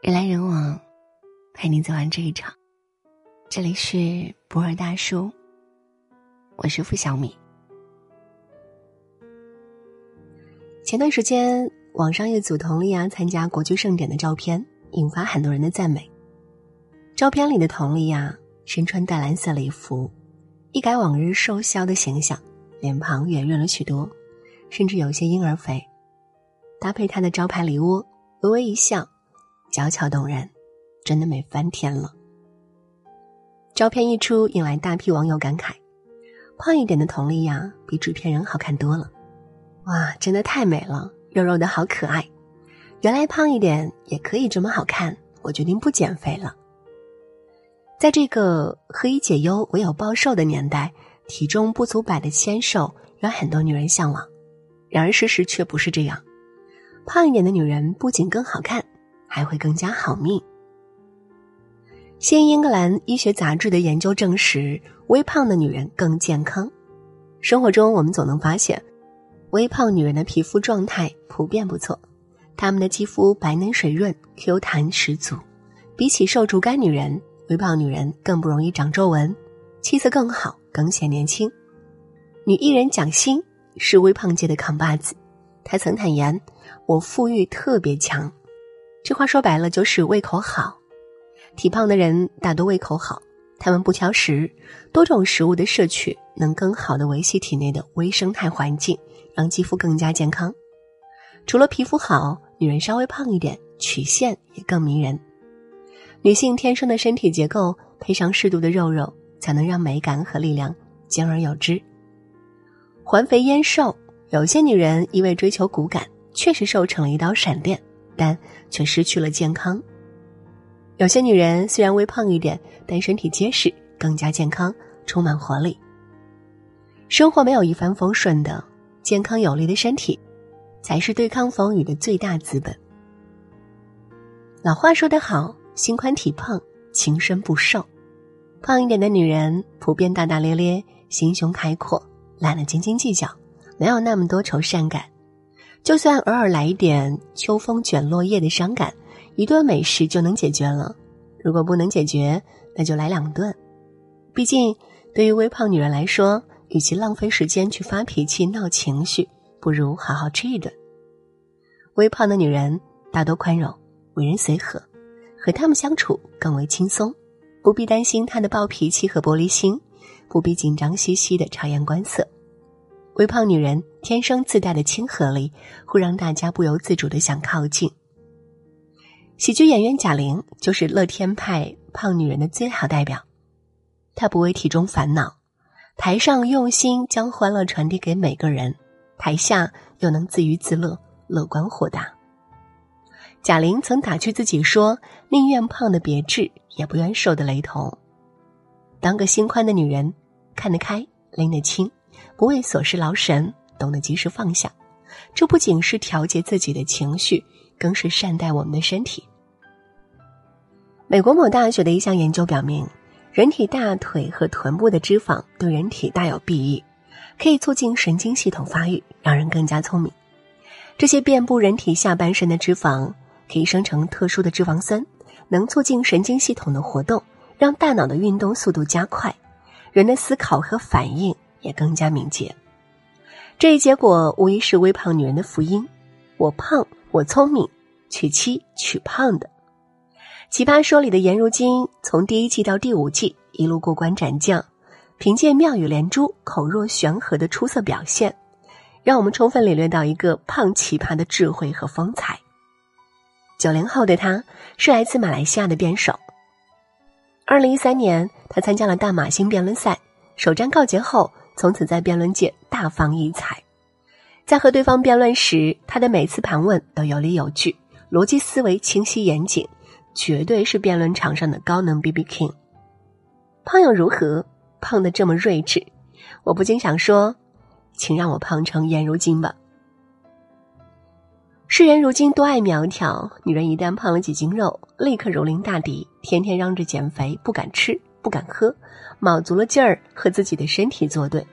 人来人往，陪你走完这一场。这里是博尔大叔，我是付小米。前段时间，网上一组佟丽娅参加国剧盛典的照片，引发很多人的赞美。照片里的佟丽娅身穿淡蓝色礼服，一改往日瘦削的形象，脸庞圆润了许多，甚至有些婴儿肥。搭配她的招牌梨窝，微微一笑。娇俏动人，真的美翻天了。照片一出，引来大批网友感慨：胖一点的佟丽娅比纸片人好看多了。哇，真的太美了，肉肉的好可爱。原来胖一点也可以这么好看，我决定不减肥了。在这个何以解忧，唯有暴瘦的年代，体重不足百的纤瘦让很多女人向往。然而事实却不是这样，胖一点的女人不仅更好看。还会更加好命。新英格兰医学杂志的研究证实，微胖的女人更健康。生活中，我们总能发现，微胖女人的皮肤状态普遍不错，她们的肌肤白嫩水润，Q 弹十足。比起瘦竹竿女人，微胖女人更不容易长皱纹，气色更好，更显年轻。女艺人蒋欣是微胖界的扛把子，她曾坦言：“我富裕特别强。”这话说白了就是胃口好，体胖的人大多胃口好，他们不挑食，多种食物的摄取能更好的维系体内的微生态环境，让肌肤更加健康。除了皮肤好，女人稍微胖一点，曲线也更迷人。女性天生的身体结构配上适度的肉肉，才能让美感和力量兼而有之。环肥燕瘦，有些女人一味追求骨感，确实瘦成了一道闪电。但却失去了健康。有些女人虽然微胖一点，但身体结实，更加健康，充满活力。生活没有一帆风顺的，健康有力的身体，才是对抗风雨的最大资本。老话说得好，心宽体胖，情深不寿。胖一点的女人普遍大大咧咧，心胸开阔，懒得斤斤计较，没有那么多愁善感。就算偶尔来一点秋风卷落叶的伤感，一顿美食就能解决了。如果不能解决，那就来两顿。毕竟，对于微胖女人来说，与其浪费时间去发脾气闹情绪，不如好好吃一顿。微胖的女人大多宽容，为人随和，和她们相处更为轻松，不必担心她的暴脾气和玻璃心，不必紧张兮兮的察言观色。微胖女人天生自带的亲和力，会让大家不由自主的想靠近。喜剧演员贾玲就是乐天派胖女人的最好代表。她不为体重烦恼，台上用心将欢乐传递给每个人，台下又能自娱自乐，乐观豁达。贾玲曾打趣自己说：“宁愿胖的别致，也不愿瘦的雷同。”当个心宽的女人，看得开，拎得清。不为琐事劳神，懂得及时放下，这不仅是调节自己的情绪，更是善待我们的身体。美国某大学的一项研究表明，人体大腿和臀部的脂肪对人体大有裨益，可以促进神经系统发育，让人更加聪明。这些遍布人体下半身的脂肪可以生成特殊的脂肪酸，能促进神经系统的活动，让大脑的运动速度加快，人的思考和反应。也更加敏捷，这一结果无疑是微胖女人的福音。我胖，我聪明，娶妻娶胖的。奇葩说里的颜如晶，从第一季到第五季一路过关斩将，凭借妙语连珠、口若悬河的出色表现，让我们充分领略到一个胖奇葩的智慧和风采。九零后的他，是来自马来西亚的辩手。二零一三年，他参加了大马星辩论赛，首战告捷后。从此在辩论界大放异彩，在和对方辩论时，他的每次盘问都有理有据，逻辑思维清晰严谨，绝对是辩论场上的高能 B B King。胖又如何？胖的这么睿智，我不禁想说，请让我胖成颜如晶吧。世人如今多爱苗条，女人一旦胖了几斤肉，立刻如临大敌，天天嚷着减肥，不敢吃。不敢喝，卯足了劲儿和自己的身体作对。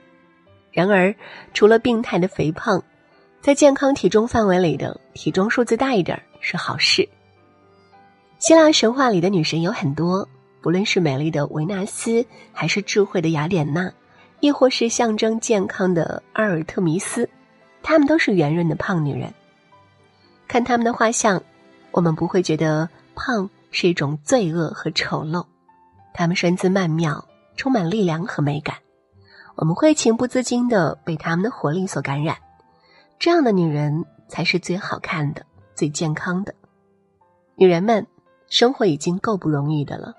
然而，除了病态的肥胖，在健康体重范围里的体重数字大一点是好事。希腊神话里的女神有很多，不论是美丽的维纳斯，还是智慧的雅典娜，亦或是象征健康的阿尔特弥斯，她们都是圆润的胖女人。看他们的画像，我们不会觉得胖是一种罪恶和丑陋，她们身姿曼妙，充满力量和美感，我们会情不自禁的被她们的活力所感染。这样的女人才是最好看的、最健康的女人们。生活已经够不容易的了，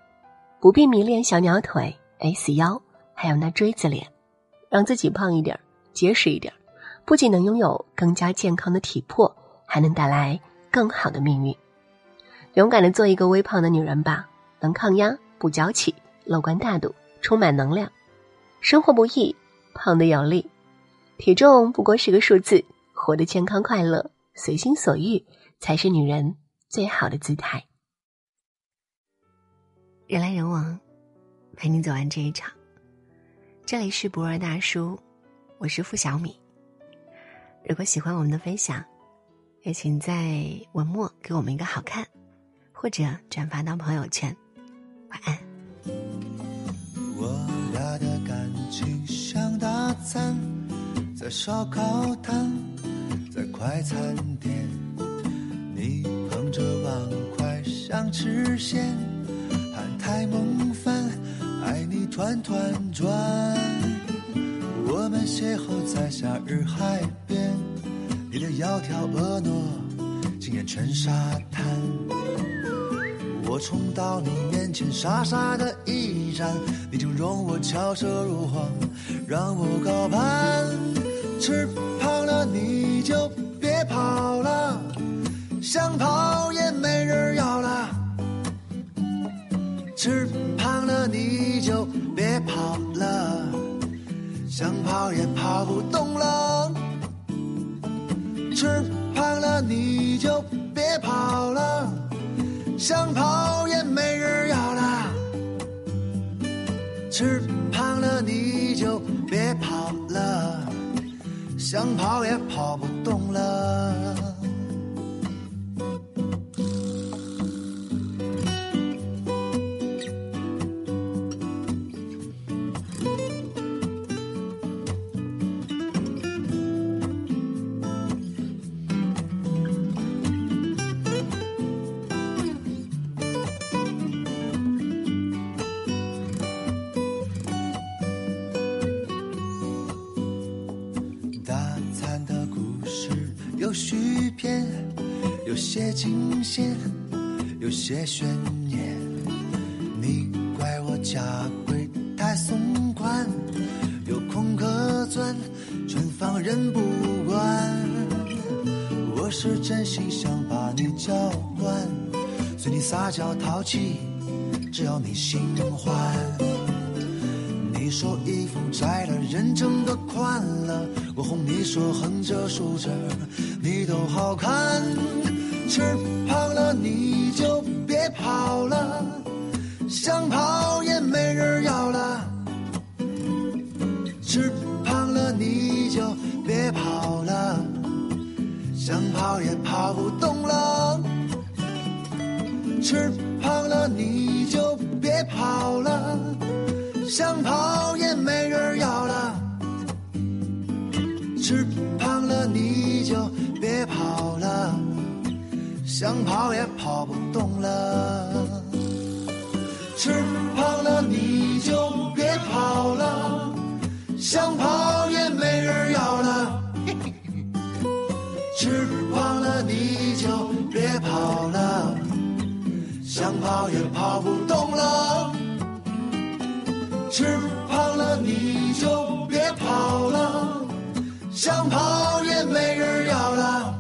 不必迷恋小鸟腿、S 腰，还有那锥子脸，让自己胖一点、结实一点，不仅能拥有更加健康的体魄，还能带来更好的命运。勇敢的做一个微胖的女人吧，能抗压、不娇气、乐观大度、充满能量。生活不易，胖的有力，体重不过是个数字，活得健康快乐、随心所欲，才是女人最好的姿态。人来人往，陪你走完这一场。这里是不二大叔，我是付小米。如果喜欢我们的分享，也请在文末给我们一个好看，或者转发到朋友圈。晚安。我俩的感情像大餐，在烧烤摊，在快餐店，你捧着碗筷想吃咸。太梦饭，爱你团团转。我们邂逅在夏日海边，你的窈窕婀娜惊艳全沙滩。我冲到你面前，傻傻的一站，你就容我巧舌如簧，让我高攀。吃胖了你就别跑了，想跑也没人要了。吃胖了你就别跑了，想跑也跑不动了。吃胖了你就别跑了，想跑也没人要了。吃胖了你就别跑了，想跑也跑不动了。续篇，有些惊险，有些悬念。你怪我家规太松宽，有空可钻，全放任不管。我是真心想把你教惯，随你撒娇淘气，只要你心欢。你说衣服窄了，人整的宽了，我哄你说横着竖着。你都好看，吃胖了你就别跑了，想跑也没人要了。吃胖了你就别跑了，想跑也跑不动了。吃胖了你就别跑，想跑也没人要了。吃胖了你就。别跑了，想跑也跑不动了。吃胖了你就别跑了，想跑也没人要了。吃胖了你就别跑了，想跑也跑不动了。吃胖了你就别跑了，想跑也没人要了。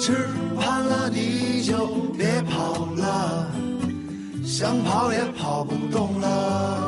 吃胖了你就别跑了，想跑也跑不动了。